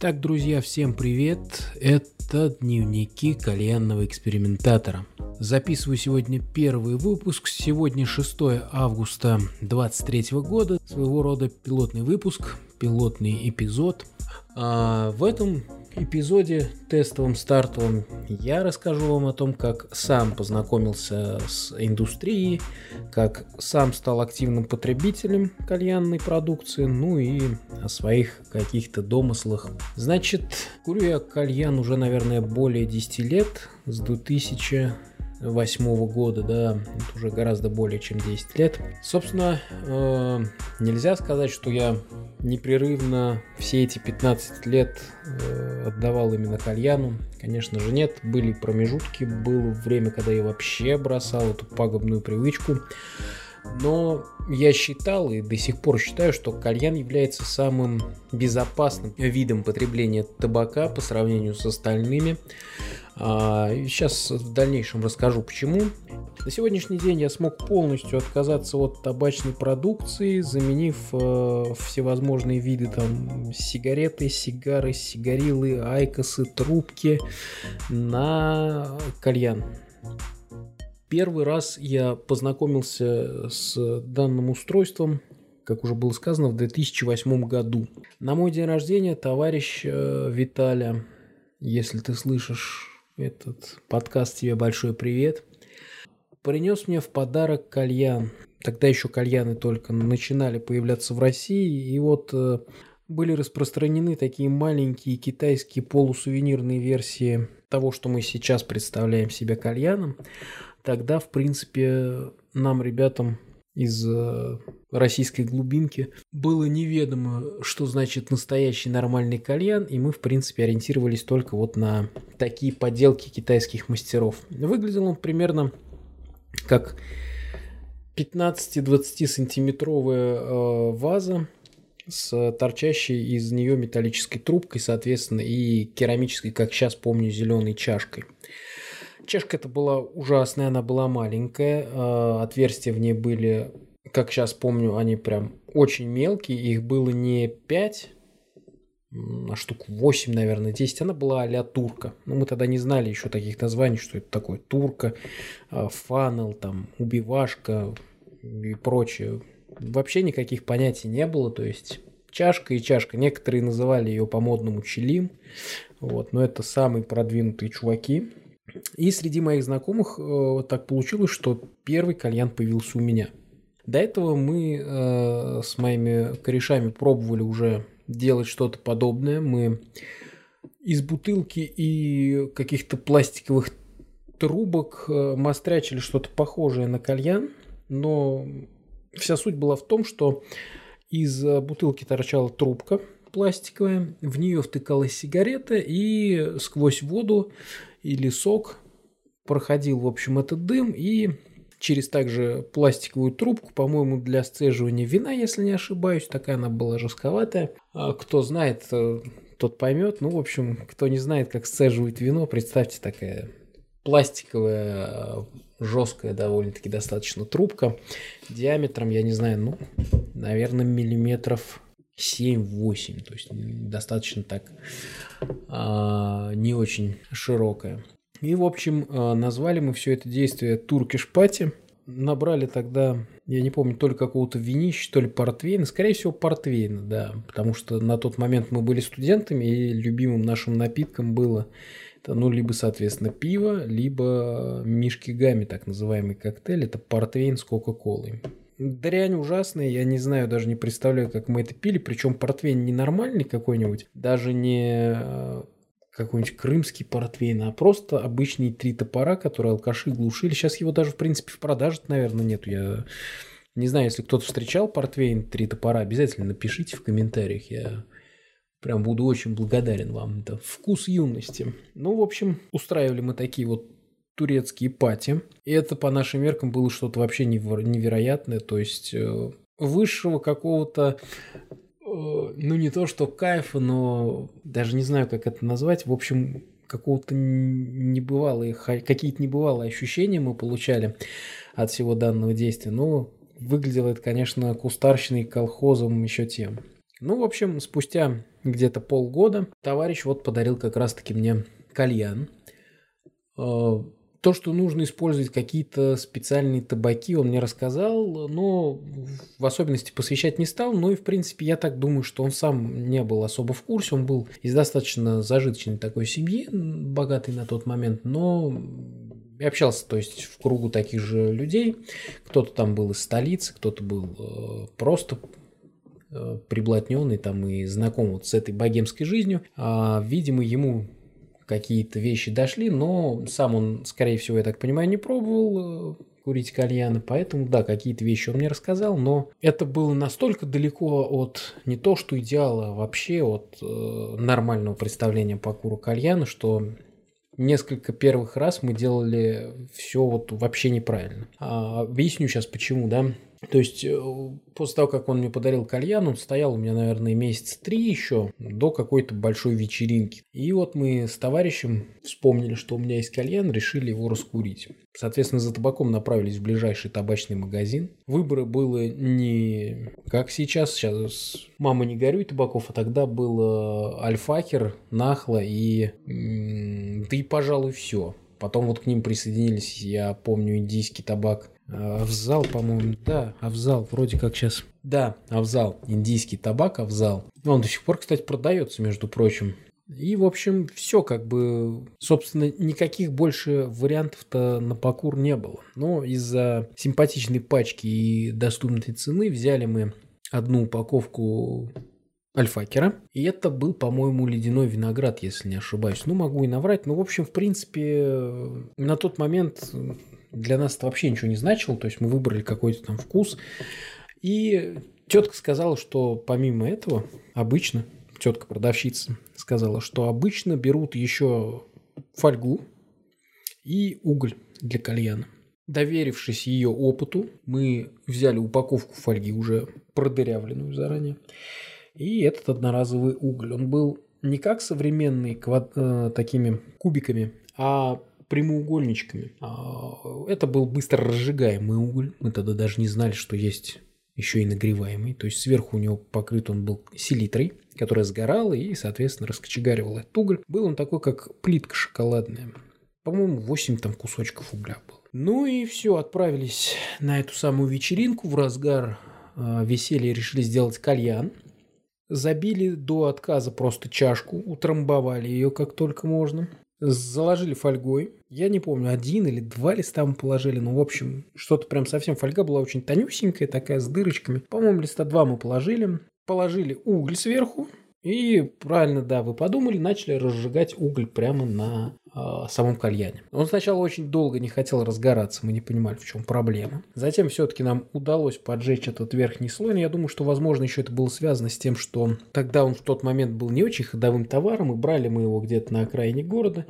Так, друзья, всем привет! Это дневники кальянного экспериментатора. Записываю сегодня первый выпуск. Сегодня 6 августа 2023 года. Своего рода пилотный выпуск, пилотный эпизод. А в этом эпизоде тестовом, стартовом, я расскажу вам о том, как сам познакомился с индустрией, как сам стал активным потребителем кальянной продукции, ну и о своих каких-то домыслах. Значит, курю я кальян уже, наверное, более 10 лет, с 2000 восьмого года, да, это уже гораздо более чем 10 лет. Собственно, э, нельзя сказать, что я непрерывно все эти 15 лет э, отдавал именно кальяну. Конечно же нет, были промежутки, было время, когда я вообще бросал эту пагубную привычку. Но я считал и до сих пор считаю, что кальян является самым безопасным видом потребления табака по сравнению с остальными. Сейчас а, в дальнейшем расскажу почему. На сегодняшний день я смог полностью отказаться от табачной продукции, заменив э, всевозможные виды там сигареты, сигары, сигарилы, айкосы, трубки на кальян. Первый раз я познакомился с данным устройством, как уже было сказано, в 2008 году. На мой день рождения товарищ э, Виталя, если ты слышишь этот подкаст тебе большой привет. Принес мне в подарок кальян. Тогда еще кальяны только начинали появляться в России. И вот э, были распространены такие маленькие китайские полусувенирные версии того, что мы сейчас представляем себе кальяном. Тогда, в принципе, нам, ребятам, из э, российской глубинки. Было неведомо, что значит настоящий нормальный кальян, и мы, в принципе, ориентировались только вот на такие поделки китайских мастеров. Выглядел он примерно как 15-20 сантиметровая э, ваза с торчащей из нее металлической трубкой, соответственно, и керамической, как сейчас помню, зеленой чашкой. Чашка это была ужасная, она была маленькая, э, отверстия в ней были, как сейчас помню, они прям очень мелкие, их было не 5, а штук 8, наверное, 10. Она была а турка. Но ну, мы тогда не знали еще таких названий, что это такое. Турка, э, фанел, там, убивашка и прочее. Вообще никаких понятий не было, то есть чашка и чашка. Некоторые называли ее по-модному чилим, вот, но это самые продвинутые чуваки. И среди моих знакомых э, так получилось, что первый кальян появился у меня. До этого мы э, с моими корешами пробовали уже делать что-то подобное. Мы из бутылки и каких-то пластиковых трубок э, мастрячили что-то похожее на кальян, но вся суть была в том, что из бутылки торчала трубка пластиковая, в нее втыкалась сигарета, и сквозь воду или сок проходил, в общем, этот дым, и через также пластиковую трубку, по-моему, для сцеживания вина, если не ошибаюсь, такая она была жестковатая. А кто знает, э, тот поймет. Ну, в общем, кто не знает, как сцеживать вино, представьте такая пластиковая, жесткая довольно-таки достаточно трубка диаметром, я не знаю, ну, наверное, миллиметров 7-8, то есть достаточно так а, не очень широкая. И, в общем, а, назвали мы все это действие Туркиш Пати. Набрали тогда, я не помню, то ли какого-то винища, то ли портвейна. Скорее всего, портвейна, да. Потому что на тот момент мы были студентами, и любимым нашим напитком было ну, либо, соответственно, пиво, либо мишки гами, так называемый коктейль. Это портвейн с Кока-Колой. Дрянь ужасная, я не знаю, даже не представляю, как мы это пили. Причем портвейн не нормальный какой-нибудь, даже не э, какой-нибудь крымский портвейн, а просто обычный три топора, которые алкаши глушили. Сейчас его даже, в принципе, в продаже, наверное, нету. Я не знаю, если кто-то встречал портвейн три топора, обязательно напишите в комментариях. Я прям буду очень благодарен вам. Это вкус юности. Ну, в общем, устраивали мы такие вот турецкие пати. И это по нашим меркам было что-то вообще невероятное. То есть э, высшего какого-то э, ну не то что кайфа, но даже не знаю, как это назвать. В общем, какого-то небывалые, какие-то небывалые ощущения мы получали от всего данного действия. Но выглядело это, конечно, кустарщиной колхозом еще тем. Ну, в общем, спустя где-то полгода товарищ вот подарил как раз-таки мне кальян. То, что нужно использовать какие-то специальные табаки, он мне рассказал, но в особенности посвящать не стал. Ну и, в принципе, я так думаю, что он сам не был особо в курсе. Он был из достаточно зажиточной такой семьи, богатой на тот момент, но я общался, то есть, в кругу таких же людей. Кто-то там был из столицы, кто-то был э, просто э, приблотненный там и знаком вот с этой богемской жизнью. А, видимо, ему какие-то вещи дошли, но сам он, скорее всего, я так понимаю, не пробовал э, курить кальяны, поэтому, да, какие-то вещи он мне рассказал, но это было настолько далеко от не то что идеала, а вообще от э, нормального представления по куру кальяна, что несколько первых раз мы делали все вот вообще неправильно. А, объясню сейчас почему, да. То есть э, после того, как он мне подарил кальян, он стоял у меня, наверное, месяц три еще до какой-то большой вечеринки. И вот мы с товарищем вспомнили, что у меня есть кальян, решили его раскурить. Соответственно, за табаком направились в ближайший табачный магазин. Выбора было не как сейчас, сейчас «Мама, не горюй» табаков, а тогда было Альфакер, Нахла и... Да и, пожалуй, все. Потом вот к ним присоединились, я помню, индийский табак Авзал, по-моему, да, Авзал, вроде как сейчас. Да, Авзал, индийский табак Авзал. Он до сих пор, кстати, продается, между прочим. И, в общем, все как бы, собственно, никаких больше вариантов-то на покур не было. Но из-за симпатичной пачки и доступной цены взяли мы одну упаковку альфакера. И это был, по-моему, ледяной виноград, если не ошибаюсь. Ну, могу и наврать. Но, в общем, в принципе, на тот момент для нас это вообще ничего не значило, то есть мы выбрали какой-то там вкус. И тетка сказала, что помимо этого обычно, тетка продавщица сказала, что обычно берут еще фольгу и уголь для кальяна. Доверившись ее опыту, мы взяли упаковку фольги, уже продырявленную заранее, и этот одноразовый уголь. Он был не как современный, квад... э, такими кубиками, а прямоугольничками. А, это был быстро разжигаемый уголь. Мы тогда даже не знали, что есть еще и нагреваемый. То есть сверху у него покрыт он был селитрой, которая сгорала и, соответственно, раскочегаривала этот уголь. Был он такой, как плитка шоколадная. По-моему, 8 там кусочков угля было. Ну и все, отправились на эту самую вечеринку. В разгар э, веселья решили сделать кальян. Забили до отказа просто чашку, утрамбовали ее как только можно заложили фольгой. Я не помню, один или два листа мы положили. Ну, в общем, что-то прям совсем фольга была очень тонюсенькая, такая с дырочками. По-моему, листа два мы положили. Положили уголь сверху. И правильно, да, вы подумали, начали разжигать уголь прямо на самом кальяне. Он сначала очень долго не хотел разгораться, мы не понимали, в чем проблема. Затем все-таки нам удалось поджечь этот верхний слой, но я думаю, что, возможно, еще это было связано с тем, что тогда он в тот момент был не очень ходовым товаром, и брали мы его где-то на окраине города.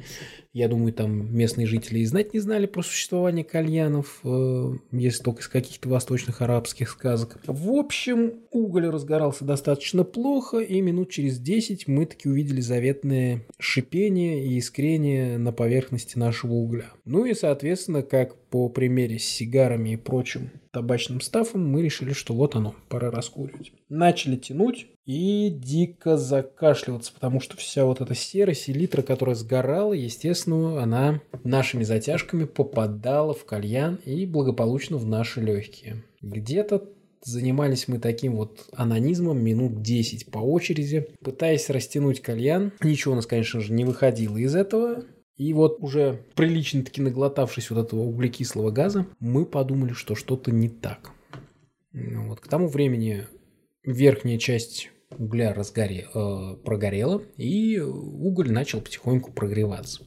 Я думаю, там местные жители и знать не знали про существование кальянов, э, если только из каких-то восточных арабских сказок. В общем, уголь разгорался достаточно плохо, и минут через 10 мы таки увидели заветное шипение и искрение на поверхности нашего угля. Ну и, соответственно, как по примере с сигарами и прочим табачным стафом, мы решили, что вот оно, пора раскуривать. Начали тянуть и дико закашливаться, потому что вся вот эта сера, селитра, которая сгорала, естественно, она нашими затяжками попадала в кальян и благополучно в наши легкие. Где-то занимались мы таким вот анонизмом минут 10 по очереди, пытаясь растянуть кальян. Ничего у нас, конечно же, не выходило из этого. И вот уже прилично-таки наглотавшись вот этого углекислого газа, мы подумали, что что-то не так. Ну вот. К тому времени верхняя часть угля разгоре, э, прогорела, и уголь начал потихоньку прогреваться.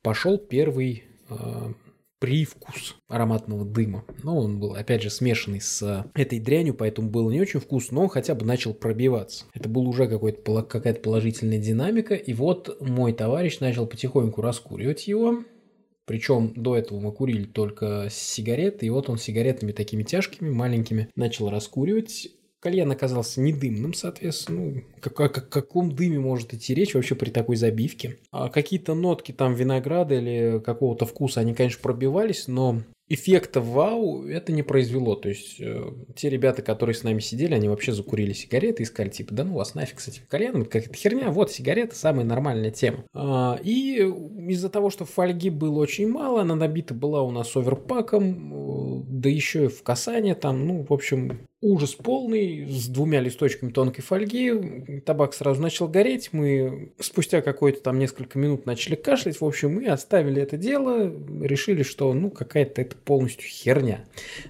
Пошел первый э, привкус ароматного дыма. Но он был, опять же, смешанный с этой дрянью, поэтому было не очень вкусно, но он хотя бы начал пробиваться. Это был уже какая-то положительная динамика, и вот мой товарищ начал потихоньку раскуривать его, причем до этого мы курили только сигареты, и вот он сигаретами такими тяжкими, маленькими, начал раскуривать кальян оказался не дымным, соответственно. Ну, как, о каком дыме может идти речь вообще при такой забивке? А какие-то нотки там винограда или какого-то вкуса, они, конечно, пробивались, но эффекта вау это не произвело. То есть э, те ребята, которые с нами сидели, они вообще закурили сигареты и сказали, типа, да ну вас нафиг с этим кальяном, какая-то херня, вот сигарета самая нормальная тема. А, и из-за того, что фольги было очень мало, она набита была у нас оверпаком, э, да еще и в касание там, ну, в общем, ужас полный, с двумя листочками тонкой фольги. Табак сразу начал гореть. Мы спустя какое-то там несколько минут начали кашлять. В общем, мы оставили это дело. Решили, что ну какая-то это полностью херня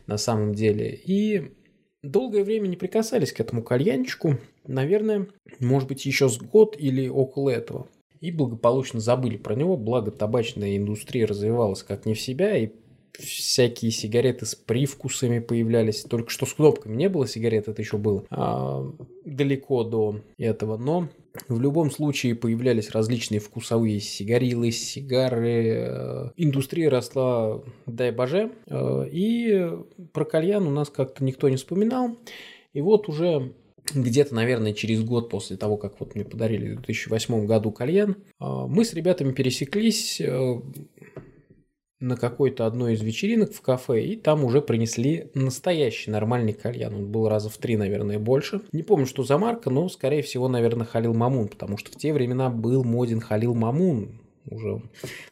на самом деле. И долгое время не прикасались к этому кальянчику. Наверное, может быть, еще с год или около этого. И благополучно забыли про него, благо табачная индустрия развивалась как не в себя, и всякие сигареты с привкусами появлялись. Только что с кнопками не было сигарет, это еще было а, далеко до этого. Но в любом случае появлялись различные вкусовые сигарилы, сигары. Э, индустрия росла, дай боже. Э, и про кальян у нас как-то никто не вспоминал. И вот уже где-то, наверное, через год после того, как вот мне подарили в 2008 году кальян, э, мы с ребятами пересеклись на какой-то одной из вечеринок в кафе, и там уже принесли настоящий нормальный кальян. Он был раза в три, наверное, больше. Не помню, что за марка, но, скорее всего, наверное, Халил Мамун, потому что в те времена был моден Халил Мамун. Уже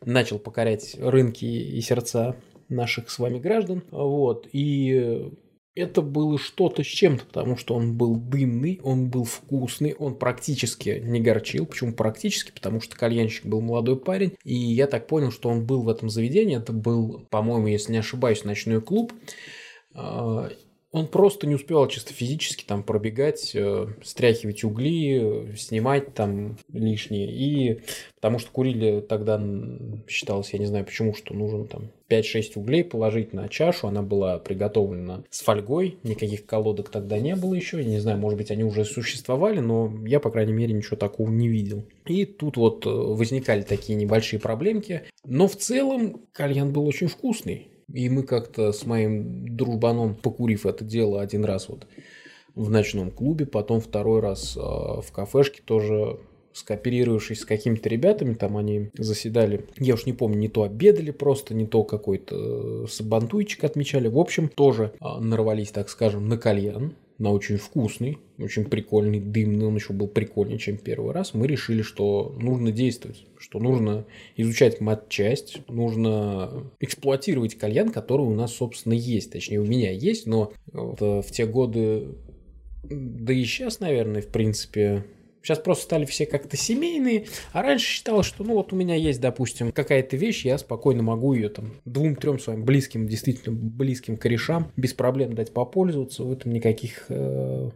начал покорять рынки и сердца наших с вами граждан. Вот. И это было что-то с чем-то, потому что он был дымный, он был вкусный, он практически не горчил. Почему практически? Потому что кальянщик был молодой парень, и я так понял, что он был в этом заведении. Это был, по-моему, если не ошибаюсь, ночной клуб. Он просто не успевал чисто физически там пробегать, э, стряхивать угли, снимать там лишние. И потому что курили тогда, считалось, я не знаю почему, что нужно там 5-6 углей положить на чашу. Она была приготовлена с фольгой, никаких колодок тогда не было еще. Я не знаю, может быть, они уже существовали, но я, по крайней мере, ничего такого не видел. И тут вот э, возникали такие небольшие проблемки. Но в целом кальян был очень вкусный. И мы как-то с моим дружбаном, покурив это дело один раз вот в ночном клубе, потом второй раз э, в кафешке тоже скооперировавшись с какими-то ребятами, там они заседали, я уж не помню, не то обедали просто, не то какой-то э, сабантуйчик отмечали. В общем, тоже э, нарвались, так скажем, на кальян на очень вкусный, очень прикольный, дымный, он еще был прикольнее, чем первый раз, мы решили, что нужно действовать, что нужно изучать матчасть, нужно эксплуатировать кальян, который у нас, собственно, есть. Точнее, у меня есть, но э, в те годы, да и сейчас, наверное, в принципе, Сейчас просто стали все как-то семейные, а раньше считалось, что ну вот у меня есть, допустим, какая-то вещь, я спокойно могу ее там двум-трем своим близким, действительно близким корешам без проблем дать попользоваться. В этом никаких э,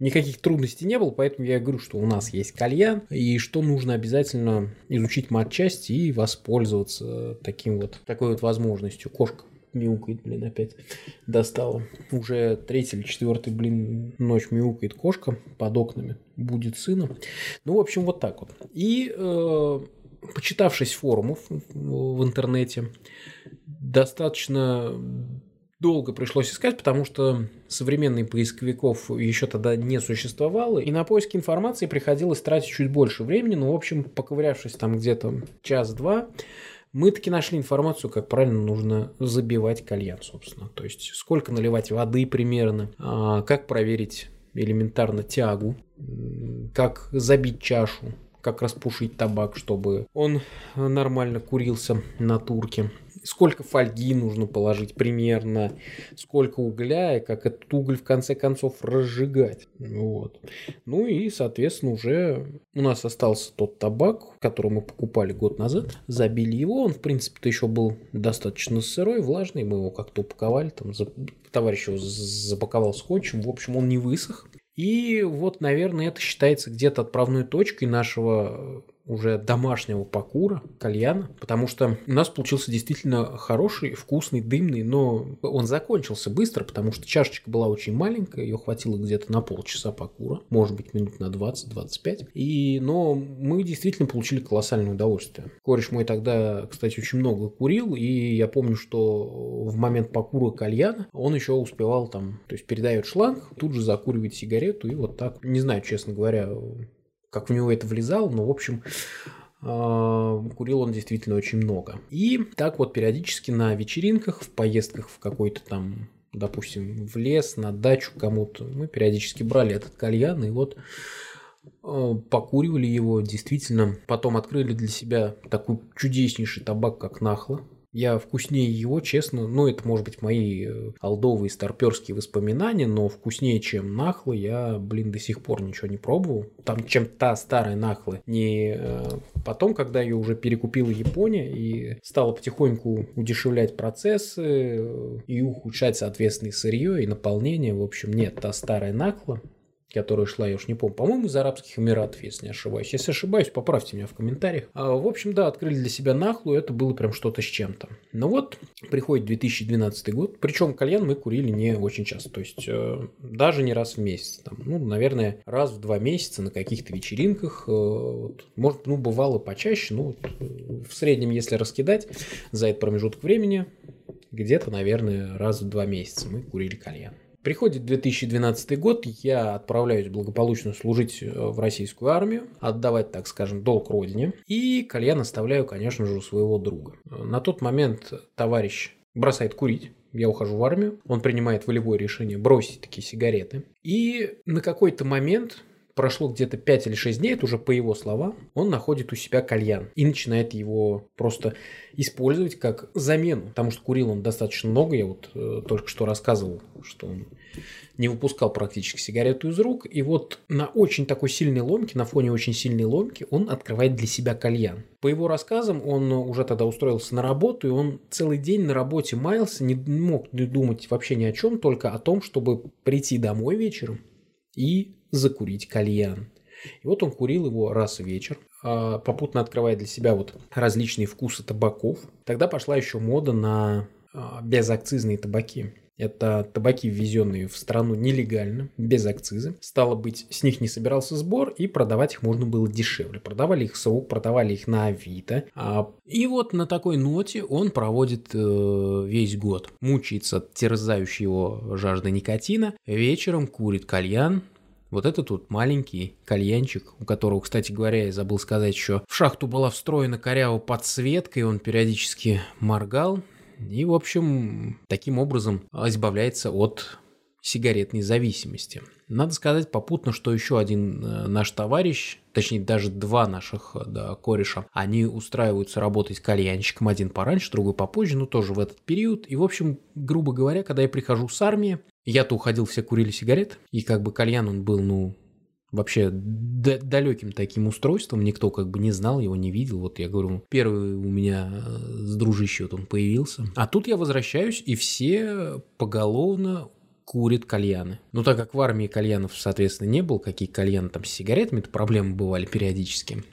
никаких трудностей не было, поэтому я говорю, что у нас есть кальян, и что нужно обязательно изучить матчасть и воспользоваться таким вот, такой вот возможностью. Кошка мяукает, блин, опять достала. Уже третий или четвертый, блин, ночь мяукает кошка под окнами, будет сыном. Ну, в общем, вот так вот. И э, почитавшись форумов в интернете, достаточно долго пришлось искать, потому что современных поисковиков еще тогда не существовало, и на поиски информации приходилось тратить чуть больше времени, но, в общем, поковырявшись там где-то час-два, мы таки нашли информацию, как правильно нужно забивать кальян, собственно. То есть, сколько наливать воды примерно, а, как проверить элементарно тягу, как забить чашу, как распушить табак, чтобы он нормально курился на турке сколько фольги нужно положить примерно, сколько угля и как этот уголь в конце концов разжигать. Вот. Ну и, соответственно, уже у нас остался тот табак, который мы покупали год назад. Забили его, он, в принципе-то, еще был достаточно сырой, влажный, мы его как-то упаковали, там, товарищ его запаковал скотчем, в общем, он не высох. И вот, наверное, это считается где-то отправной точкой нашего уже домашнего покура, кальяна, потому что у нас получился действительно хороший, вкусный, дымный, но он закончился быстро, потому что чашечка была очень маленькая, ее хватило где-то на полчаса покура, может быть, минут на 20-25. И, но мы действительно получили колоссальное удовольствие. Кореш мой тогда, кстати, очень много курил, и я помню, что в момент покура кальяна он еще успевал там, то есть передает шланг, тут же закуривает сигарету, и вот так, не знаю, честно говоря, как в него это влезало, но, в общем, а, курил он действительно очень много. И так вот периодически на вечеринках, в поездках в какой-то там допустим, в лес, на дачу кому-то. Мы периодически брали этот кальян и вот а, покуривали его, действительно. Потом открыли для себя такой чудеснейший табак, как нахла. Я вкуснее его, честно, ну, это, может быть, мои э, алдовые старперские воспоминания, но вкуснее, чем нахлы, я, блин, до сих пор ничего не пробовал. Там, чем та старая нахлы. Не э, потом, когда ее уже перекупила Япония и стала потихоньку удешевлять процессы э, и ухудшать, соответственно, и сырье, и наполнение. В общем, нет, та старая нахла, которая шла, я уж не помню, по-моему, из Арабских Эмиратов, если не ошибаюсь. Если ошибаюсь, поправьте меня в комментариях. А, в общем, да, открыли для себя нахлу, это было прям что-то с чем-то. Но вот приходит 2012 год, причем кальян мы курили не очень часто, то есть э, даже не раз в месяц. Там, ну, наверное, раз в два месяца на каких-то вечеринках. Э, вот, может, ну, бывало почаще, ну, вот, э, в среднем, если раскидать за этот промежуток времени, где-то, наверное, раз в два месяца мы курили кальян. Приходит 2012 год, я отправляюсь благополучно служить э, в российскую армию, отдавать, так скажем, долг родине. И кальян оставляю, конечно же, у своего друга. На тот момент товарищ бросает курить, я ухожу в армию, он принимает волевое решение бросить такие сигареты. И на какой-то момент прошло где-то 5 или 6 дней, это уже по его словам, он находит у себя кальян и начинает его просто использовать как замену, потому что курил он достаточно много, я вот э, только что рассказывал, что он не выпускал практически сигарету из рук, и вот на очень такой сильной ломке, на фоне очень сильной ломки, он открывает для себя кальян. По его рассказам, он уже тогда устроился на работу, и он целый день на работе маялся, не мог думать вообще ни о чем, только о том, чтобы прийти домой вечером и закурить кальян. И вот он курил его раз в вечер, а, попутно открывая для себя вот различные вкусы табаков. Тогда пошла еще мода на а, безакцизные табаки. Это табаки, ввезенные в страну нелегально, без акциза. Стало быть, с них не собирался сбор, и продавать их можно было дешевле. Продавали их срок, продавали их на Авито. А, и вот на такой ноте он проводит э, весь год. Мучается от терзающей его жажды никотина. Вечером курит кальян, вот этот вот маленький кальянчик, у которого, кстати говоря, я забыл сказать еще, в шахту была встроена коряво подсветка, и он периодически моргал. И, в общем, таким образом избавляется от сигаретной зависимости. Надо сказать попутно, что еще один э, наш товарищ, точнее даже два наших да, кореша, они устраиваются работать кальянщиком, один пораньше, другой попозже, но тоже в этот период. И, в общем, грубо говоря, когда я прихожу с армии, я-то уходил, все курили сигарет, и как бы кальян он был, ну, вообще далеким таким устройством, никто как бы не знал, его не видел. Вот я говорю, первый у меня э, с дружище вот он появился. А тут я возвращаюсь, и все поголовно курит кальяны. Ну, так как в армии кальянов, соответственно, не было, какие кальяны там с сигаретами, то проблемы бывали периодически.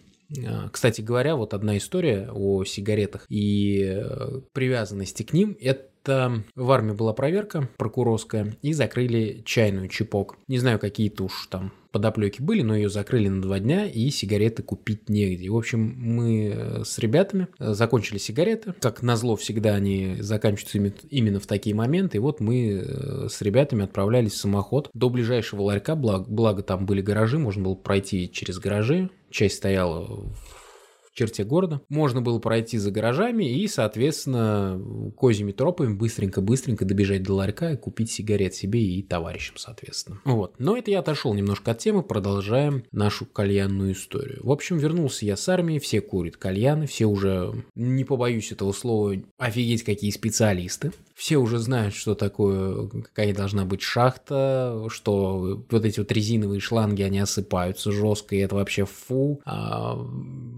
А, кстати говоря, вот одна история о сигаретах и э, привязанности к ним – это в армии была проверка прокурорская, и закрыли чайную чипок. Не знаю, какие-то уж там подоплеки были, но ее закрыли на два дня, и сигареты купить негде. В общем, мы э, с ребятами э, закончили сигареты. Как назло, всегда они заканчиваются именно в такие моменты. И вот мы э, с ребятами отправлялись в самоход до ближайшего ларька, благо, благо там были гаражи, можно было пройти через гаражи. Часть стояла в черте города. Можно было пройти за гаражами и, соответственно, козьими тропами быстренько-быстренько добежать до ларька и купить сигарет себе и товарищам, соответственно. Вот. Но это я отошел немножко от темы, продолжаем нашу кальянную историю. В общем, вернулся я с армии, все курят кальяны, все уже, не побоюсь этого слова, офигеть какие специалисты. Все уже знают, что такое, какая должна быть шахта, что вот эти вот резиновые шланги, они осыпаются жестко, и это вообще фу. А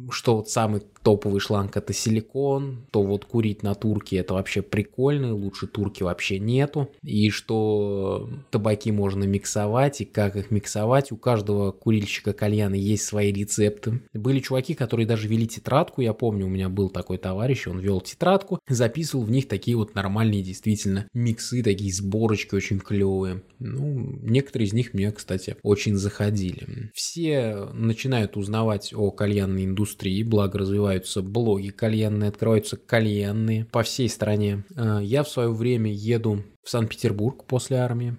что вот самый топовый шланг это силикон, то вот курить на турке это вообще прикольно, лучше турки вообще нету, и что табаки можно миксовать, и как их миксовать, у каждого курильщика кальяна есть свои рецепты. Были чуваки, которые даже вели тетрадку, я помню, у меня был такой товарищ, он вел тетрадку, записывал в них такие вот нормальные действительно миксы, такие сборочки очень клевые. Ну, некоторые из них мне, кстати, очень заходили. Все начинают узнавать о кальянной индустрии, благо развиваются блоги кальянные, открываются кальянные по всей стране. А, я в свое время еду в Санкт-Петербург после армии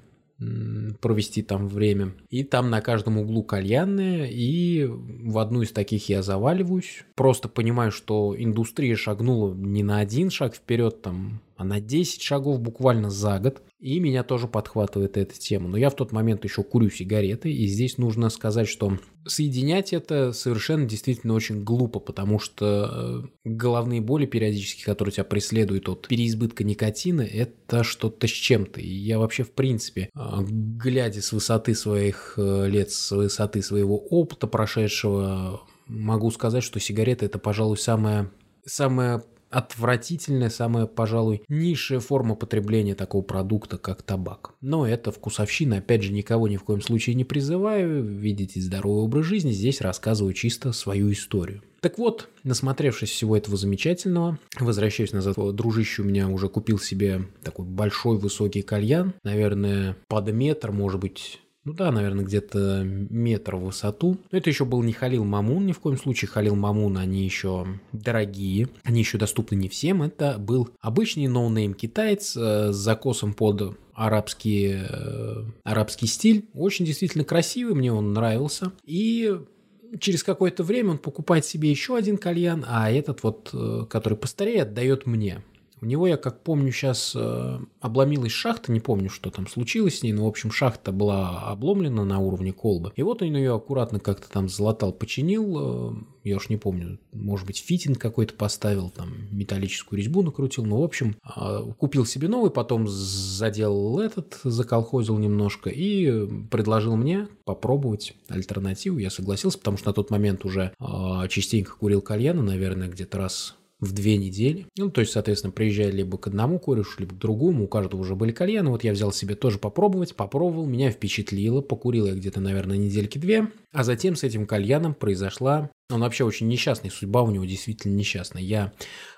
провести там время. И там на каждом углу кальянные, и в одну из таких я заваливаюсь. Просто понимаю, что индустрия шагнула не на один шаг вперед, там, а на 10 шагов буквально за год. И меня тоже подхватывает эта тема. Но я в тот момент еще курю сигареты, и здесь нужно сказать, что соединять это совершенно действительно очень глупо, потому что э, головные боли периодически, которые тебя преследуют от переизбытка никотина, это что-то с чем-то. И я вообще в принципе, э, глядя с высоты своих э, лет, с высоты своего опыта прошедшего, могу сказать, что сигарета это, пожалуй, самая самая отвратительная, самая, пожалуй, низшая форма потребления такого продукта, как табак. Но это вкусовщина, опять же, никого ни в коем случае не призываю, видите здоровый образ жизни, здесь рассказываю чисто свою историю. Так вот, насмотревшись всего этого замечательного, возвращаюсь назад, дружище у меня уже купил себе такой большой высокий кальян, наверное, под метр, может быть, ну да, наверное, где-то метр в высоту. Но это еще был не Халил Мамун, ни в коем случае. Халил Мамун, они еще дорогие, они еще доступны не всем. Это был обычный no-name китаец э, с закосом под арабский, э, арабский стиль. Очень действительно красивый, мне он нравился. И через какое-то время он покупает себе еще один кальян, а этот вот, э, который постарее, отдает мне. У него, я как помню, сейчас э, обломилась шахта, не помню, что там случилось с ней, но, в общем, шахта была обломлена на уровне колбы. И вот он ее аккуратно как-то там залатал, починил, э, я уж не помню, может быть, фитинг какой-то поставил, там, металлическую резьбу накрутил, ну, в общем, э, купил себе новый, потом заделал этот, заколхозил немножко и предложил мне попробовать альтернативу. Я согласился, потому что на тот момент уже частенько курил кальяна, наверное, где-то раз в две недели. Ну, то есть, соответственно, приезжая либо к одному корешу, либо к другому, у каждого уже были кальяны. Вот я взял себе тоже попробовать, попробовал, меня впечатлило, покурил я где-то, наверное, недельки две. А затем с этим кальяном произошла он вообще очень несчастный, судьба у него действительно несчастная. Я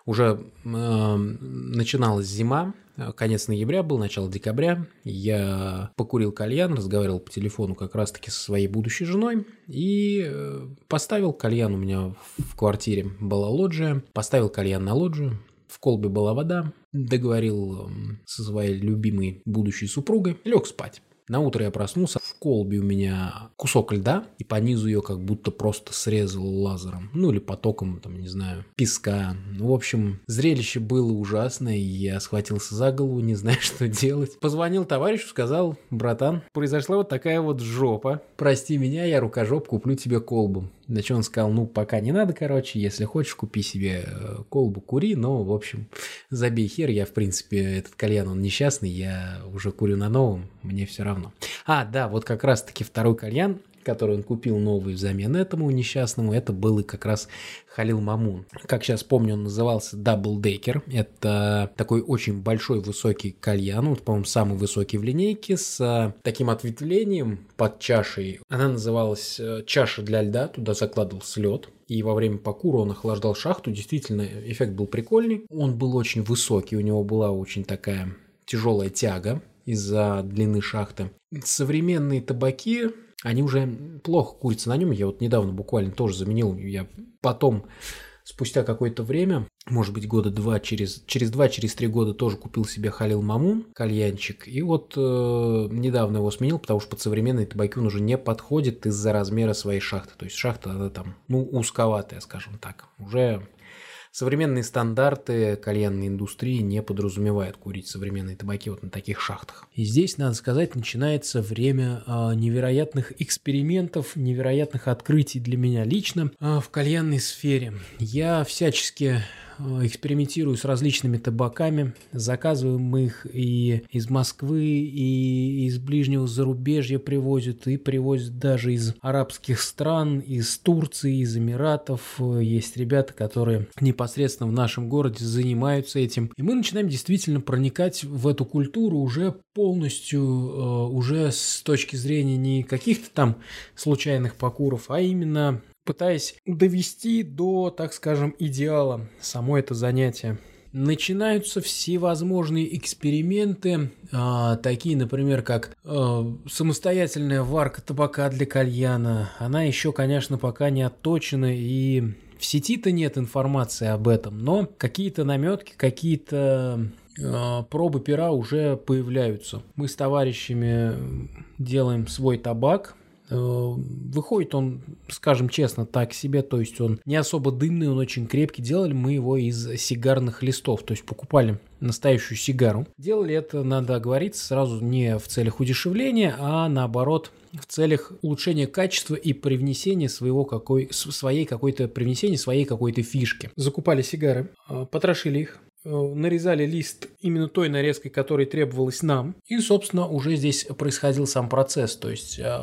уже э, начиналась зима, конец ноября был, начало декабря. Я покурил кальян, разговаривал по телефону как раз-таки со своей будущей женой и э, поставил кальян у меня в квартире была лоджия, поставил кальян на лоджию, в колбе была вода, договорил эм, со своей любимой будущей супругой, лег спать. На утро я проснулся, в колбе у меня кусок льда, и по низу ее как будто просто срезал лазером. Ну или потоком, там, не знаю, песка. Ну, в общем, зрелище было ужасное, и я схватился за голову, не знаю, что делать. Позвонил товарищу, сказал, братан, произошла вот такая вот жопа. Прости меня, я рукожоп, куплю тебе колбу. На что он сказал, ну, пока не надо, короче, если хочешь, купи себе э, колбу, кури, но, в общем, забей хер, я, в принципе, этот кальян, он несчастный, я уже курю на новом, мне все равно. А, да, вот как раз-таки второй кальян, который он купил новый взамен этому несчастному, это был и как раз Халил Мамун. Как сейчас помню, он назывался Double Daker. Это такой очень большой высокий кальян, вот, по-моему, самый высокий в линейке, с а, таким ответвлением под чашей. Она называлась э, чаша для льда, туда закладывался лед. И во время покура он охлаждал шахту. Действительно, эффект был прикольный. Он был очень высокий, у него была очень такая тяжелая тяга из-за длины шахты. Современные табаки они уже плохо курятся на нем. Я вот недавно буквально тоже заменил. Я потом, спустя какое-то время, может быть, года два, через, через два, через три года тоже купил себе Халил Мамун, кальянчик. И вот э, недавно его сменил, потому что под современный табаки он уже не подходит из-за размера своей шахты. То есть шахта, она там, ну, узковатая, скажем так. Уже Современные стандарты кальянной индустрии не подразумевают курить современные табаки вот на таких шахтах. И здесь, надо сказать, начинается время э, невероятных экспериментов, невероятных открытий для меня лично э, в кальянной сфере. Я всячески экспериментирую с различными табаками. Заказываем их и из Москвы, и из ближнего зарубежья привозят, и привозят даже из арабских стран, из Турции, из Эмиратов. Есть ребята, которые непосредственно в нашем городе занимаются этим. И мы начинаем действительно проникать в эту культуру уже полностью, э, уже с точки зрения не каких-то там случайных покуров, а именно пытаясь довести до, так скажем, идеала само это занятие. Начинаются всевозможные эксперименты, а, такие, например, как а, самостоятельная варка табака для кальяна. Она еще, конечно, пока не отточена и в сети-то нет информации об этом, но какие-то наметки, какие-то а, пробы пера уже появляются. Мы с товарищами делаем свой табак, Э, выходит он, скажем честно, так себе, то есть он не особо дымный, он очень крепкий. Делали мы его из сигарных листов, то есть покупали настоящую сигару. Делали это, надо оговориться, сразу не в целях удешевления, а наоборот в целях улучшения качества и привнесения своего какой, своей какой-то привнесения своей какой-то фишки. Закупали сигары, э, потрошили их, Э, нарезали лист именно той нарезкой, которой требовалось нам. И, собственно, уже здесь происходил сам процесс, то есть э,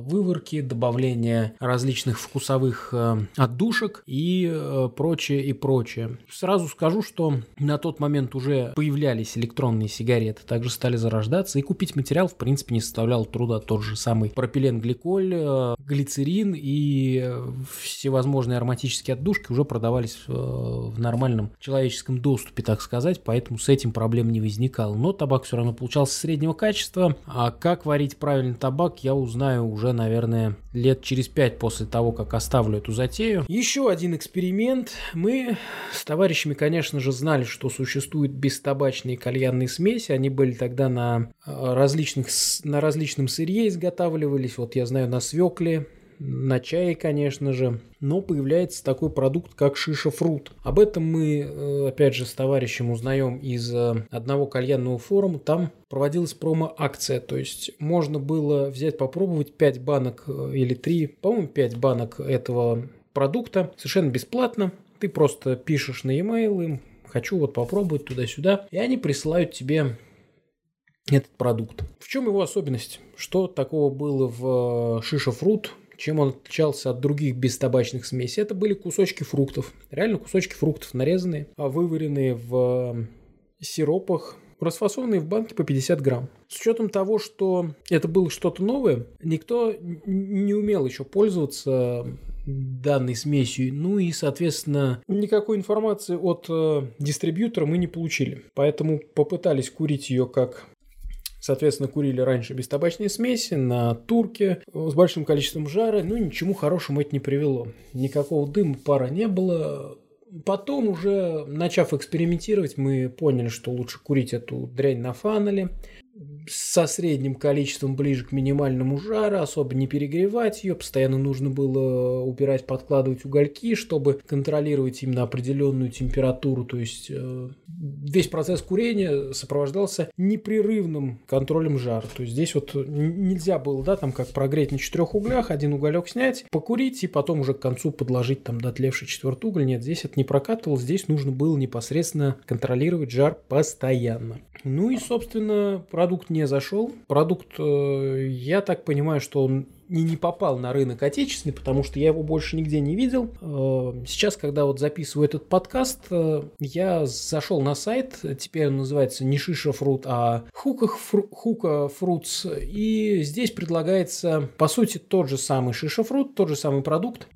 выворки, добавление различных вкусовых э, отдушек и прочее, и прочее. Сразу скажу, что на тот момент уже появлялись электронные сигареты, также стали зарождаться, и купить материал, в принципе, не составлял труда. Тот же самый пропиленгликоль, глицерин и всевозможные ароматические отдушки уже продавались в нормальном человеческом доступе доступе, так сказать, поэтому с этим проблем не возникало. Но табак все равно получался среднего качества. А как варить правильный табак, я узнаю уже, наверное, лет через пять после того, как оставлю эту затею. Еще один эксперимент. Мы с товарищами, конечно же, знали, что существуют бестабачные кальянные смеси. Они были тогда на э, различных, на различном сырье изготавливались. Вот я знаю, на свекле, на чае, конечно же, но появляется такой продукт, как шиша фрут. Об этом мы, э, опять же, с товарищем узнаем из э, одного кальянного форума. Там проводилась промо-акция, то есть можно было взять, попробовать 5 банок э, или 3, по-моему, 5 банок этого продукта совершенно бесплатно. Ты просто пишешь на e-mail им, хочу вот попробовать туда-сюда, и они присылают тебе этот продукт. В чем его особенность? Что такого было в Шиша Фрут, чем он отличался от других бестабачных смесей? Это были кусочки фруктов. Реально кусочки фруктов нарезанные, а вываренные в сиропах, расфасованные в банке по 50 грамм. С учетом того, что это было что-то новое, никто не умел еще пользоваться данной смесью. Ну и, соответственно, никакой информации от э, дистрибьютора мы не получили. Поэтому попытались курить ее как Соответственно, курили раньше бестабачные смеси на турке с большим количеством жара, но ничему хорошему это не привело. Никакого дыма, пара не было. Потом уже, начав экспериментировать, мы поняли, что лучше курить эту дрянь на фанеле со средним количеством ближе к минимальному жара, особо не перегревать ее, постоянно нужно было убирать, подкладывать угольки, чтобы контролировать именно определенную температуру, то есть э, весь процесс курения сопровождался непрерывным контролем жара, то есть здесь вот нельзя было, да, там как прогреть на четырех углях, один уголек снять, покурить и потом уже к концу подложить там дотлевший четвертый уголь, нет, здесь это не прокатывалось, здесь нужно было непосредственно контролировать жар постоянно. Ну и, собственно, продукт не зашел. Продукт, э, я так понимаю, что он и не попал на рынок отечественный, потому что я его больше нигде не видел. Э, сейчас, когда вот записываю этот подкаст, э, я зашел на сайт, теперь он называется не Шиша Фрут, а Хука, Хука Фрутс, и здесь предлагается, по сути, тот же самый Шиша Фрут, тот же самый продукт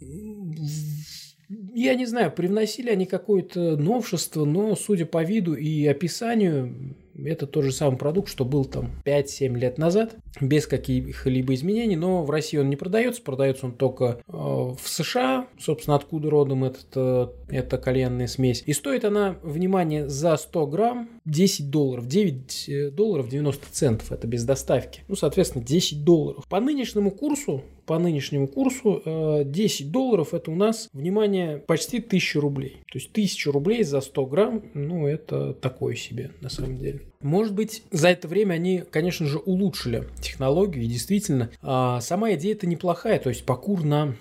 я не знаю, привносили они какое-то новшество, но, судя по виду и описанию, это тот же самый продукт, что был там 5-7 лет назад, без каких-либо изменений, но в России он не продается, продается он только э, в США, собственно, откуда родом этот, э, эта кальянная смесь. И стоит она, внимание, за 100 грамм 10 долларов, 9 э, долларов 90 центов, это без доставки. Ну, соответственно, 10 долларов. По нынешнему курсу по нынешнему курсу 10 э, долларов это у нас, внимание, почти 1000 рублей. То есть 1000 рублей за 100 грамм, ну это такое себе на самом деле. Может быть, за это время они, конечно же, улучшили технологию, и действительно, а, сама идея это неплохая, то есть покур на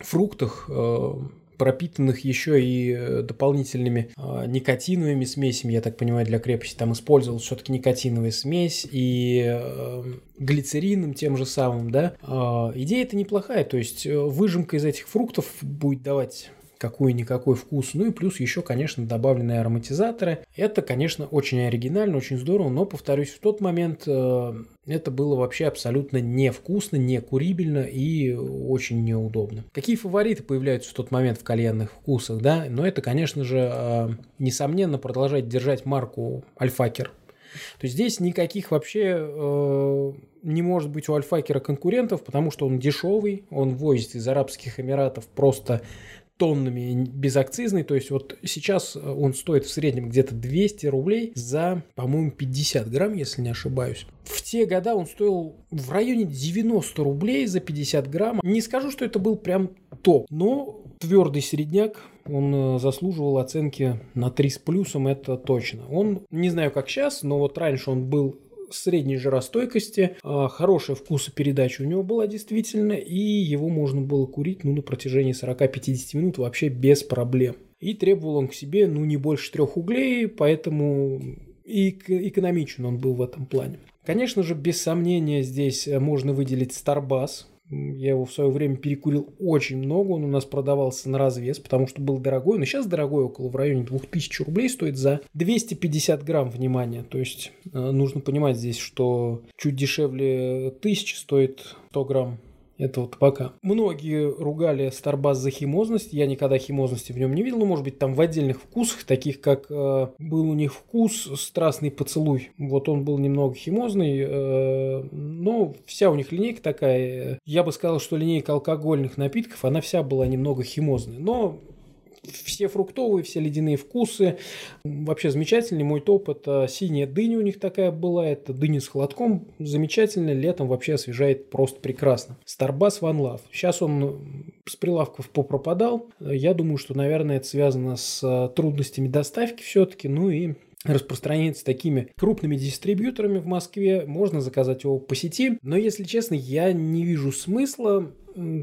фруктах, э, пропитанных еще и э, дополнительными э, никотиновыми смесями, я так понимаю, для крепости. Там использовалась все-таки никотиновая смесь и э, глицерином тем же самым, да. Э, идея это неплохая, то есть э, выжимка из этих фруктов будет давать какой-никакой вкус. Ну и плюс еще, конечно, добавленные ароматизаторы. Это, конечно, очень оригинально, очень здорово, но, повторюсь, в тот момент э, это было вообще абсолютно невкусно, не курибельно и очень неудобно. Какие фавориты появляются в тот момент в кальянных вкусах, да? Но это, конечно же, э, несомненно, продолжать держать марку Альфакер. То есть здесь никаких вообще э, не может быть у Альфакера конкурентов, потому что он дешевый, он возит из Арабских Эмиратов просто тоннами безакцизный. То есть вот сейчас э, он стоит в среднем где-то 200 рублей за, по-моему, 50 грамм, если не ошибаюсь. В те года он стоил в районе 90 рублей за 50 грамм. Не скажу, что это был прям топ, но твердый середняк, он э, заслуживал оценки на 3 с плюсом, это точно. Он, не знаю как сейчас, но вот раньше он был средней жиростойкости, а, хорошая вкусопередача у него была действительно, и его можно было курить ну, на протяжении 40-50 минут вообще без проблем. И требовал он к себе ну не больше трех углей, поэтому и экономичен он был в этом плане. Конечно же, без сомнения здесь можно выделить Starbass, я его в свое время перекурил очень много, он у нас продавался на развес, потому что был дорогой, но сейчас дорогой, около в районе 2000 рублей стоит за 250 грамм, внимания. То есть э, нужно понимать здесь, что чуть дешевле 1000 стоит 100 грамм этого табака. Многие ругали Старбас за химозность. Я никогда химозности в нем не видел. Ну, может быть, там в отдельных вкусах, таких как э, был у них вкус страстный поцелуй. Вот он был немного химозный. Э, но вся у них линейка такая. Я бы сказал, что линейка алкогольных напитков, она вся была немного химозная. Но все фруктовые, все ледяные вкусы. Вообще замечательный. Мой топ – это синяя дыня у них такая была. Это дыня с холодком. Замечательно. Летом вообще освежает просто прекрасно. Starbucks One Love. Сейчас он с прилавков попропадал. Я думаю, что, наверное, это связано с э, трудностями доставки все-таки. Ну и распространяется такими крупными дистрибьюторами в Москве. Можно заказать его по сети. Но, если честно, я не вижу смысла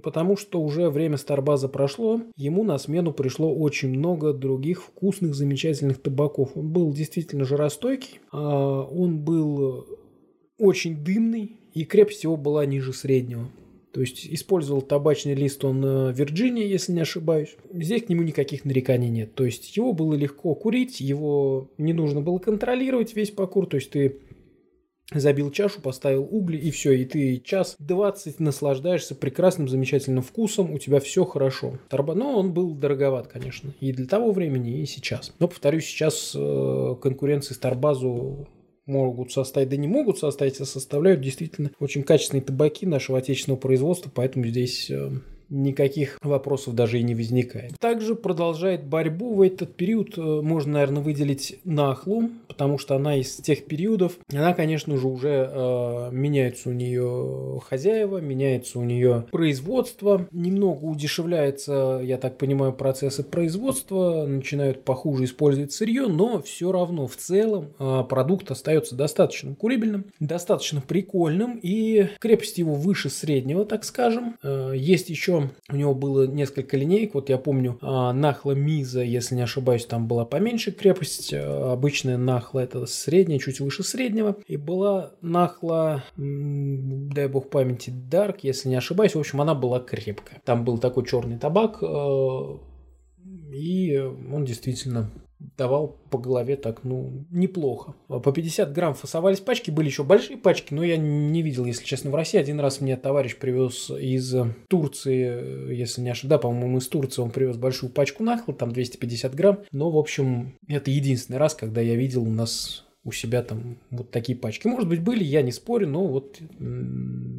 потому что уже время Старбаза прошло, ему на смену пришло очень много других вкусных, замечательных табаков. Он был действительно жиростойкий, а, он был очень дымный, и крепость его была ниже среднего. То есть использовал табачный лист он в Вирджинии, если не ошибаюсь. Здесь к нему никаких нареканий нет. То есть его было легко курить, его не нужно было контролировать весь покур. То есть ты забил чашу, поставил угли и все, и ты час 20 наслаждаешься прекрасным, замечательным вкусом, у тебя все хорошо. Тарба, но он был дороговат, конечно, и для того времени, и сейчас. Но, повторюсь, сейчас э, конкуренции Старбазу могут составить, да не могут составить, а составляют действительно очень качественные табаки нашего отечественного производства, поэтому здесь э, никаких вопросов даже и не возникает. Также продолжает борьбу в этот период, э, можно, наверное, выделить Нахлу, потому что она из тех периодов, она, конечно же, уже э, меняется у нее хозяева, меняется у нее производство, немного удешевляется, я так понимаю, процессы производства, начинают похуже использовать сырье, но все равно в целом э, продукт остается достаточно курибельным, достаточно прикольным и крепость его выше среднего, так скажем. Э, есть еще у него было несколько линеек. Вот я помню, а, Нахла Миза, если не ошибаюсь, там была поменьше крепость. А, обычная Нахла это средняя, чуть выше среднего. И была Нахла, дай бог памяти, Дарк, если не ошибаюсь. В общем, она была крепкая. Там был такой черный табак, а, и он действительно давал по голове так, ну, неплохо. По 50 грамм фасовались пачки, были еще большие пачки, но я не видел, если честно, в России. Один раз мне товарищ привез из Турции, если не ошибаюсь, да, по-моему, из Турции он привез большую пачку нахла, там 250 грамм. Но, в общем, это единственный раз, когда я видел у нас у себя там вот такие пачки. Может быть, были, я не спорю, но вот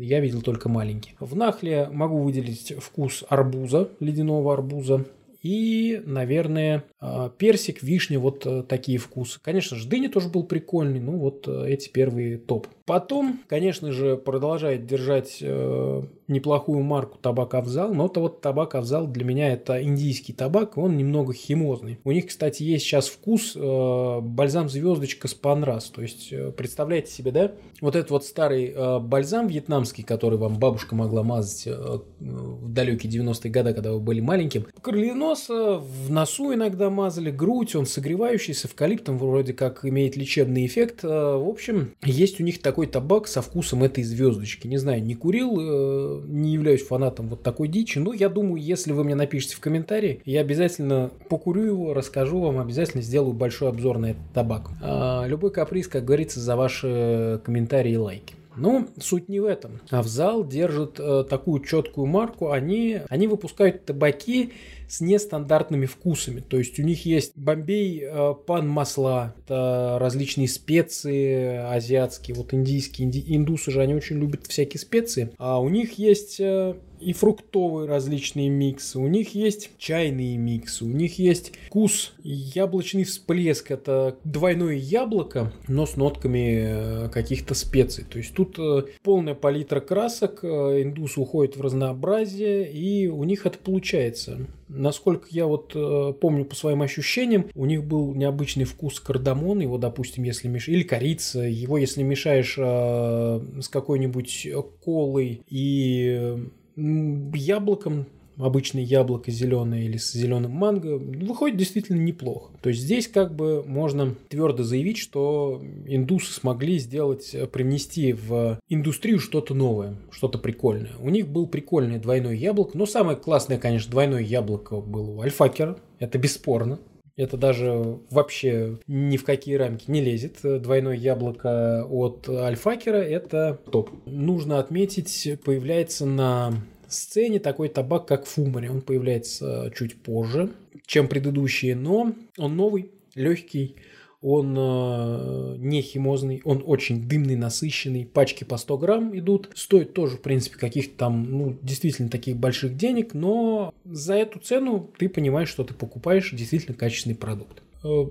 я видел только маленькие. В нахле могу выделить вкус арбуза, ледяного арбуза. И, наверное, а, персик, вишня, вот э, такие вкусы. Конечно же, дыня тоже был прикольный, ну вот э, эти первые топ. Потом, конечно же, продолжает держать э, неплохую марку табак Авзал, но это вот табак Авзал для меня это индийский табак, он немного химозный. У них, кстати, есть сейчас вкус э, бальзам звездочка с панрас, то есть э, представляете себе, да, вот этот вот старый э, бальзам вьетнамский, который вам бабушка могла мазать э, в далекие 90-е годы, когда вы были маленьким. Крылья носа, в носу иногда мазали, грудь, он согревающий, с эвкалиптом вроде как имеет лечебный эффект. Э, в общем, есть у них такой табак со вкусом этой звездочки. Не знаю, не курил, э, не являюсь фанатом вот такой дичи, но я думаю, если вы мне напишите в комментарии, я обязательно покурю его, расскажу вам, обязательно сделаю большой обзор на этот табак. А, любой каприз, как говорится, за ваши комментарии и лайки. Но суть не в этом. А в зал держит э, такую четкую марку. Они, они выпускают табаки с нестандартными вкусами. То есть у них есть бомбей, э, пан масла, это различные специи азиатские, вот индийские, инди, индусы же, они очень любят всякие специи. А у них есть э, и фруктовые различные миксы, у них есть чайные миксы, у них есть вкус яблочный всплеск, это двойное яблоко, но с нотками э, каких-то специй. То есть тут полная палитра красок, индусы уходят в разнообразие, и у них это получается. Насколько я вот помню по своим ощущениям, у них был необычный вкус кардамона, его, допустим, если мешаешь, или корица, его если мешаешь с какой-нибудь колой и яблоком, обычное яблоко зеленое или с зеленым манго, выходит действительно неплохо. То есть здесь как бы можно твердо заявить, что индусы смогли сделать, привнести в индустрию что-то новое, что-то прикольное. У них был прикольное двойное яблоко, но самое классное, конечно, двойное яблоко было у Альфакера, это бесспорно. Это даже вообще ни в какие рамки не лезет. Двойное яблоко от Альфакера – это топ. Нужно отметить, появляется на сцене такой табак, как Фумари. Он появляется чуть позже, чем предыдущие, но он новый, легкий, он э, не химозный, он очень дымный, насыщенный, пачки по 100 грамм идут, стоит тоже, в принципе, каких-то там, ну, действительно таких больших денег, но за эту цену ты понимаешь, что ты покупаешь действительно качественный продукт. Э,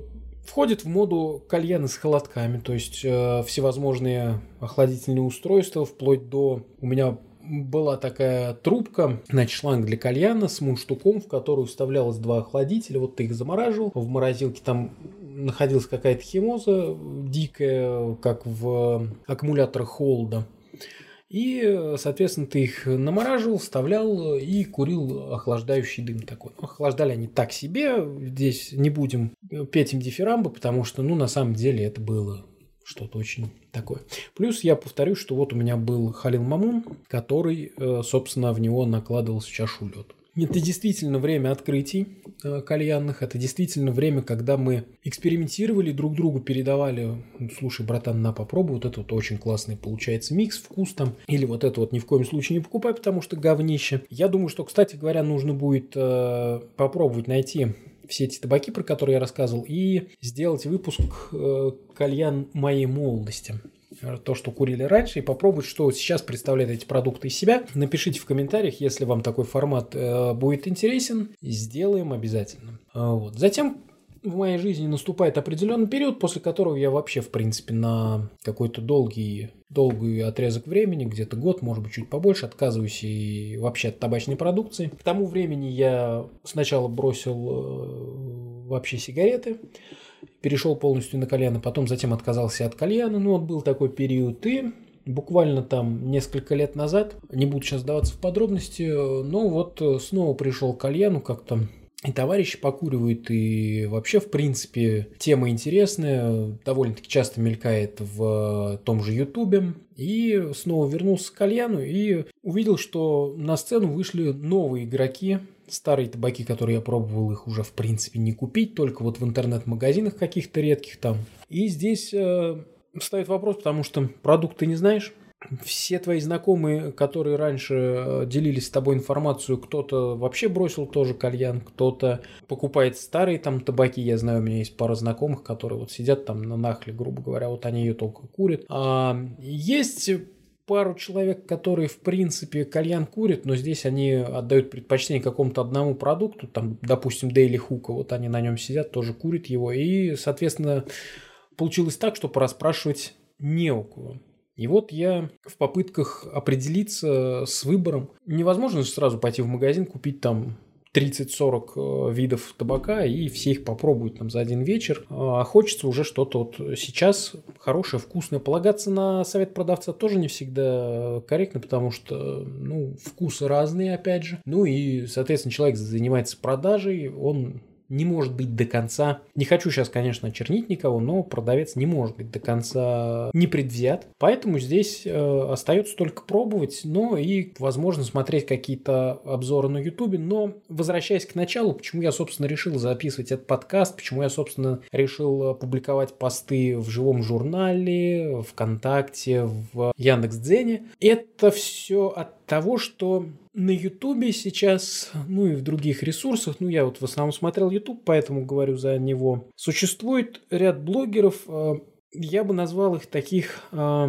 входит в моду кальяны с холодками, то есть э, всевозможные охладительные устройства, вплоть до... У меня была такая трубка, значит, шланг для кальяна с мундштуком, в которую вставлялось два охладителя. Вот ты их замораживал. В морозилке там находилась какая-то химоза дикая, как в аккумуляторах холода. И, соответственно, ты их намораживал, вставлял и курил охлаждающий дым такой. Охлаждали они так себе. Здесь не будем петь им дифирамбы, потому что, ну, на самом деле это было что-то очень такое. Плюс я повторю, что вот у меня был Халил Мамун, который, э, собственно, в него накладывался чашу лед. Это действительно время открытий э, кальянных, это действительно время, когда мы экспериментировали, друг другу передавали, слушай, братан, на попробуй, вот это вот очень классный получается микс, вкус там, или вот это вот ни в коем случае не покупай, потому что говнище. Я думаю, что, кстати говоря, нужно будет э, попробовать найти все эти табаки, про которые я рассказывал, и сделать выпуск э, кальян моей молодости то, что курили раньше, и попробовать, что сейчас представляют эти продукты из себя. Напишите в комментариях, если вам такой формат э, будет интересен. Сделаем обязательно. А, вот. Затем в моей жизни наступает определенный период, после которого я вообще, в принципе, на какой-то долгий, долгий отрезок времени, где-то год, может быть, чуть побольше, отказываюсь и вообще от табачной продукции. К тому времени я сначала бросил э, вообще сигареты, перешел полностью на кальяны, потом затем отказался от кальяна, ну вот был такой период, и буквально там несколько лет назад, не буду сейчас даваться в подробности, но вот снова пришел к кальяну как-то и товарищи покуривают, и вообще, в принципе, тема интересная, довольно-таки часто мелькает в том же Ютубе. И снова вернулся к кальяну и увидел, что на сцену вышли новые игроки, старые табаки, которые я пробовал, их уже в принципе не купить, только вот в интернет-магазинах каких-то редких там. И здесь э, встает вопрос, потому что продукт ты не знаешь, все твои знакомые, которые раньше э, делились с тобой информацию, кто-то вообще бросил тоже кальян, кто-то покупает старые там табаки. Я знаю, у меня есть пара знакомых, которые вот сидят там на нахле, грубо говоря, вот они ее только курят. А есть пару человек, которые, в принципе, кальян курят, но здесь они отдают предпочтение какому-то одному продукту, там, допустим, Daily Hook, вот они на нем сидят, тоже курят его, и, соответственно, получилось так, что пора спрашивать не у кого. И вот я в попытках определиться с выбором, невозможно сразу пойти в магазин, купить там 30-40 э, видов табака и все их попробовать там за один вечер. А хочется уже что-то вот сейчас хорошее, вкусное. Полагаться на совет продавца тоже не всегда корректно, потому что, ну, вкусы разные, опять же. Ну и, соответственно, человек занимается продажей, он не может быть до конца, не хочу сейчас, конечно, очернить никого, но продавец не может быть до конца не предвзят. Поэтому здесь э, остается только пробовать, но и, возможно, смотреть какие-то обзоры на YouTube. Но, возвращаясь к началу, почему я, собственно, решил записывать этот подкаст, почему я, собственно, решил публиковать посты в живом журнале, ВКонтакте, в Яндекс.Дзене, это все от того, что на Ютубе сейчас, ну и в других ресурсах, ну я вот в основном смотрел Ютуб, поэтому говорю за него, существует ряд блогеров, э, я бы назвал их таких э,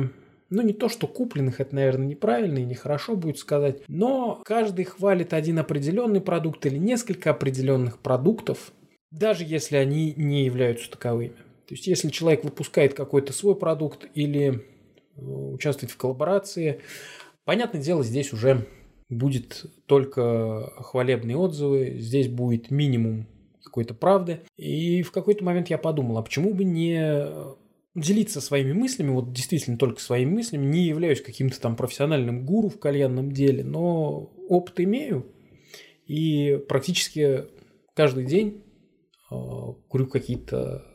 ну, не то, что купленных, это, наверное, неправильно и нехорошо будет сказать, но каждый хвалит один определенный продукт или несколько определенных продуктов, даже если они не являются таковыми. То есть, если человек выпускает какой-то свой продукт или э, участвует в коллаборации, понятное дело, здесь уже будет только хвалебные отзывы, здесь будет минимум какой-то правды. И в какой-то момент я подумал, а почему бы не делиться своими мыслями, вот действительно только своими мыслями, не являюсь каким-то там профессиональным гуру в кальянном деле, но опыт имею, и практически каждый день э, курю какие-то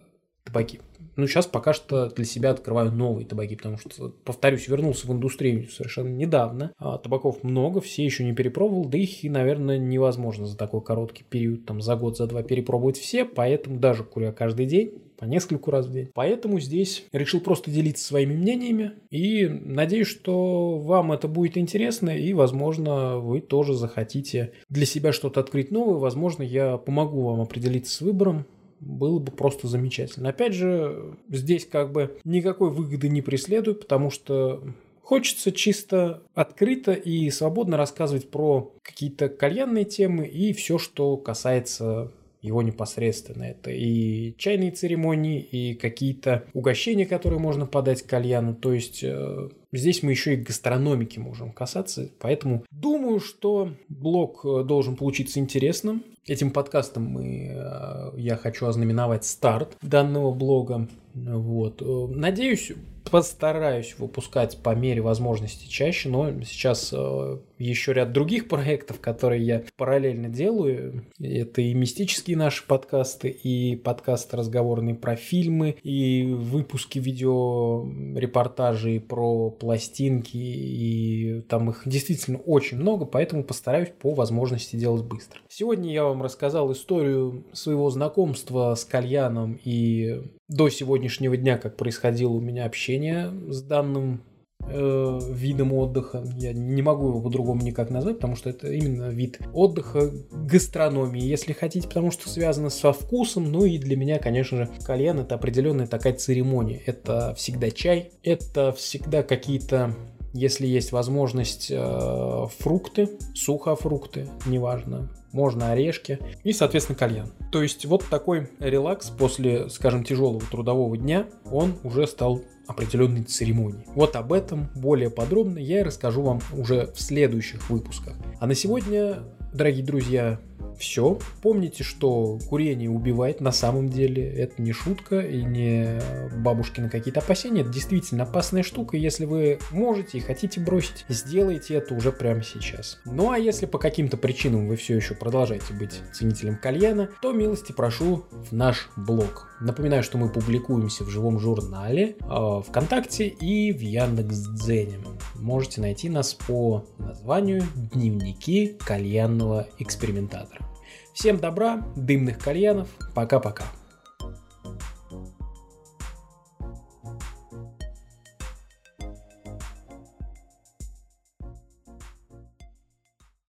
табаки. Ну, сейчас пока что для себя открываю новые табаки, потому что, повторюсь, вернулся в индустрию совершенно недавно. А табаков много, все еще не перепробовал, да их, наверное, невозможно за такой короткий период, там, за год, за два перепробовать все, поэтому даже куря каждый день, по нескольку раз в день. Поэтому здесь решил просто делиться своими мнениями и надеюсь, что вам это будет интересно и, возможно, вы тоже захотите для себя что-то открыть новое. Возможно, я помогу вам определиться с выбором, было бы просто замечательно. Опять же, здесь как бы никакой выгоды не преследую, потому что Хочется чисто открыто и свободно рассказывать про какие-то кальянные темы и все, что касается его непосредственно. Это и чайные церемонии, и какие-то угощения, которые можно подать кальяну. То есть э, здесь мы еще и гастрономики можем касаться. Поэтому думаю, что блог э, должен получиться интересным. Этим подкастом мы, э, я хочу ознаменовать старт данного блога. Вот. Э, надеюсь, постараюсь выпускать по мере возможности чаще, но сейчас э, еще ряд других проектов, которые я параллельно делаю. Это и мистические наши подкасты, и подкасты разговорные про фильмы, и выпуски видео репортажей про пластинки, и там их действительно очень много, поэтому постараюсь по возможности делать быстро. Сегодня я вам рассказал историю своего знакомства с кальяном и до сегодняшнего дня, как происходило у меня общение с данным э, видом отдыха. Я не могу его по-другому никак назвать, потому что это именно вид отдыха, гастрономии, если хотите, потому что связано со вкусом. Ну и для меня, конечно же, кальян это определенная такая церемония. Это всегда чай, это всегда какие-то если есть возможность, э, фрукты, сухофрукты, неважно, можно орешки и, соответственно, кальян. То есть вот такой релакс после, скажем, тяжелого трудового дня, он уже стал определенной церемонии. Вот об этом более подробно я и расскажу вам уже в следующих выпусках. А на сегодня, дорогие друзья, все. Помните, что курение убивает на самом деле. Это не шутка и не бабушкины какие-то опасения. Это действительно опасная штука. Если вы можете и хотите бросить, сделайте это уже прямо сейчас. Ну а если по каким-то причинам вы все еще продолжаете быть ценителем кальяна, то милости прошу в наш блог. Напоминаю, что мы публикуемся в живом журнале, э, ВКонтакте и в Яндекс.Дзене. Можете найти нас по названию «Дневники кальянного экспериментатора». Всем добра, дымных кальянов, пока-пока.